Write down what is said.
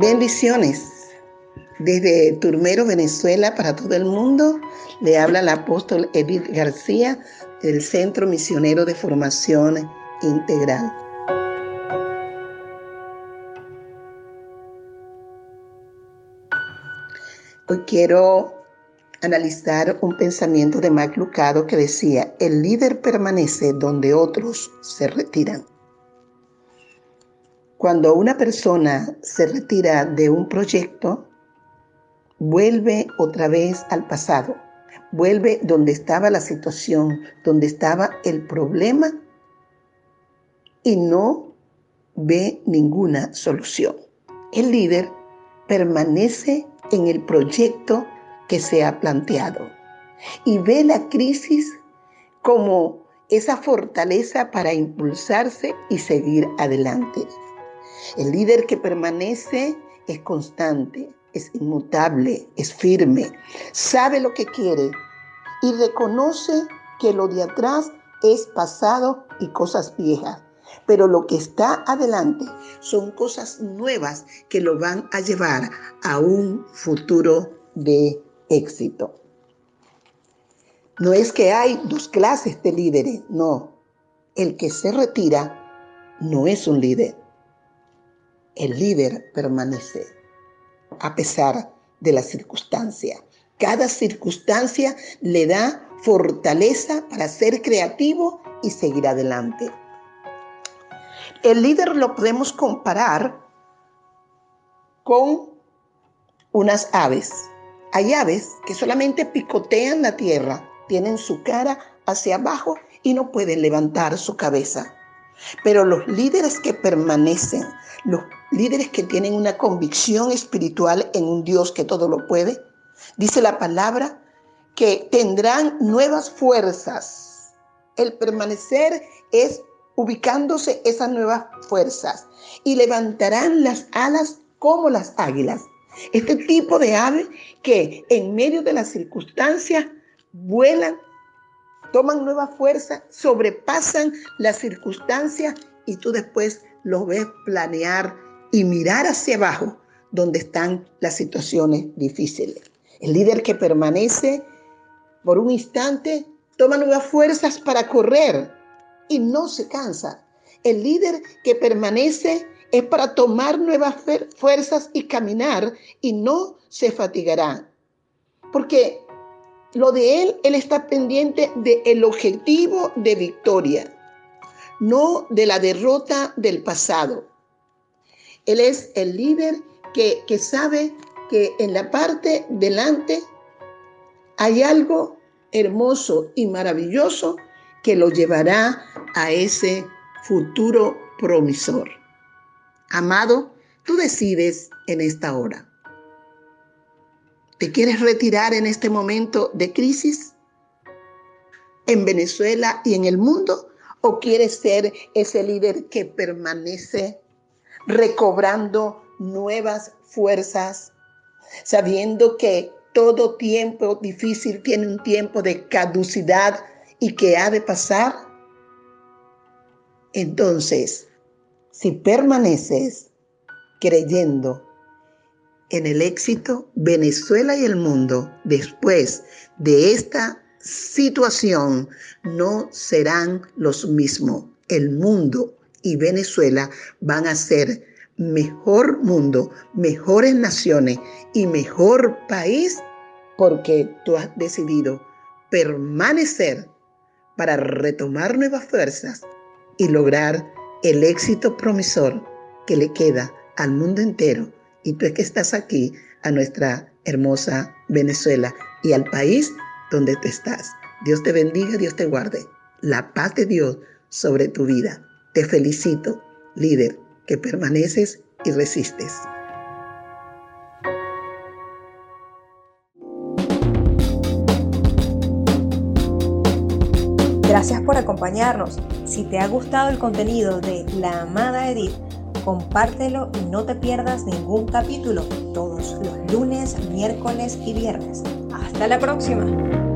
Bendiciones. Desde Turmero, Venezuela, para todo el mundo, le habla el apóstol Edith García del Centro Misionero de Formación Integral. Hoy quiero analizar un pensamiento de Mac Lucado que decía, el líder permanece donde otros se retiran. Cuando una persona se retira de un proyecto, vuelve otra vez al pasado, vuelve donde estaba la situación, donde estaba el problema y no ve ninguna solución. El líder permanece en el proyecto que se ha planteado y ve la crisis como esa fortaleza para impulsarse y seguir adelante. El líder que permanece es constante, es inmutable, es firme, sabe lo que quiere y reconoce que lo de atrás es pasado y cosas viejas. Pero lo que está adelante son cosas nuevas que lo van a llevar a un futuro de éxito. No es que hay dos clases de líderes, no. El que se retira no es un líder el líder permanece a pesar de la circunstancia. Cada circunstancia le da fortaleza para ser creativo y seguir adelante. El líder lo podemos comparar con unas aves. Hay aves que solamente picotean la tierra, tienen su cara hacia abajo y no pueden levantar su cabeza. Pero los líderes que permanecen, los líderes que tienen una convicción espiritual en un Dios que todo lo puede, dice la palabra que tendrán nuevas fuerzas. El permanecer es ubicándose esas nuevas fuerzas y levantarán las alas como las águilas. Este tipo de ave que en medio de las circunstancias vuelan toman nueva fuerza, sobrepasan las circunstancias y tú después los ves planear y mirar hacia abajo donde están las situaciones difíciles. El líder que permanece por un instante toma nuevas fuerzas para correr y no se cansa. El líder que permanece es para tomar nuevas fuerzas y caminar y no se fatigará. Porque lo de él, él está pendiente del objetivo de victoria, no de la derrota del pasado. Él es el líder que, que sabe que en la parte delante hay algo hermoso y maravilloso que lo llevará a ese futuro promisor. Amado, tú decides en esta hora. ¿Te quieres retirar en este momento de crisis en Venezuela y en el mundo? ¿O quieres ser ese líder que permanece recobrando nuevas fuerzas, sabiendo que todo tiempo difícil tiene un tiempo de caducidad y que ha de pasar? Entonces, si permaneces creyendo en el éxito, Venezuela y el mundo después de esta situación no serán los mismos. El mundo y Venezuela van a ser mejor mundo, mejores naciones y mejor país porque tú has decidido permanecer para retomar nuevas fuerzas y lograr el éxito promisor que le queda al mundo entero y tú es que estás aquí a nuestra hermosa Venezuela y al país donde tú estás. Dios te bendiga, Dios te guarde. La paz de Dios sobre tu vida. Te felicito, líder, que permaneces y resistes. Gracias por acompañarnos. Si te ha gustado el contenido de La Amada Edith, compártelo y no te pierdas ningún capítulo, todos los lunes, miércoles y viernes. Hasta la próxima.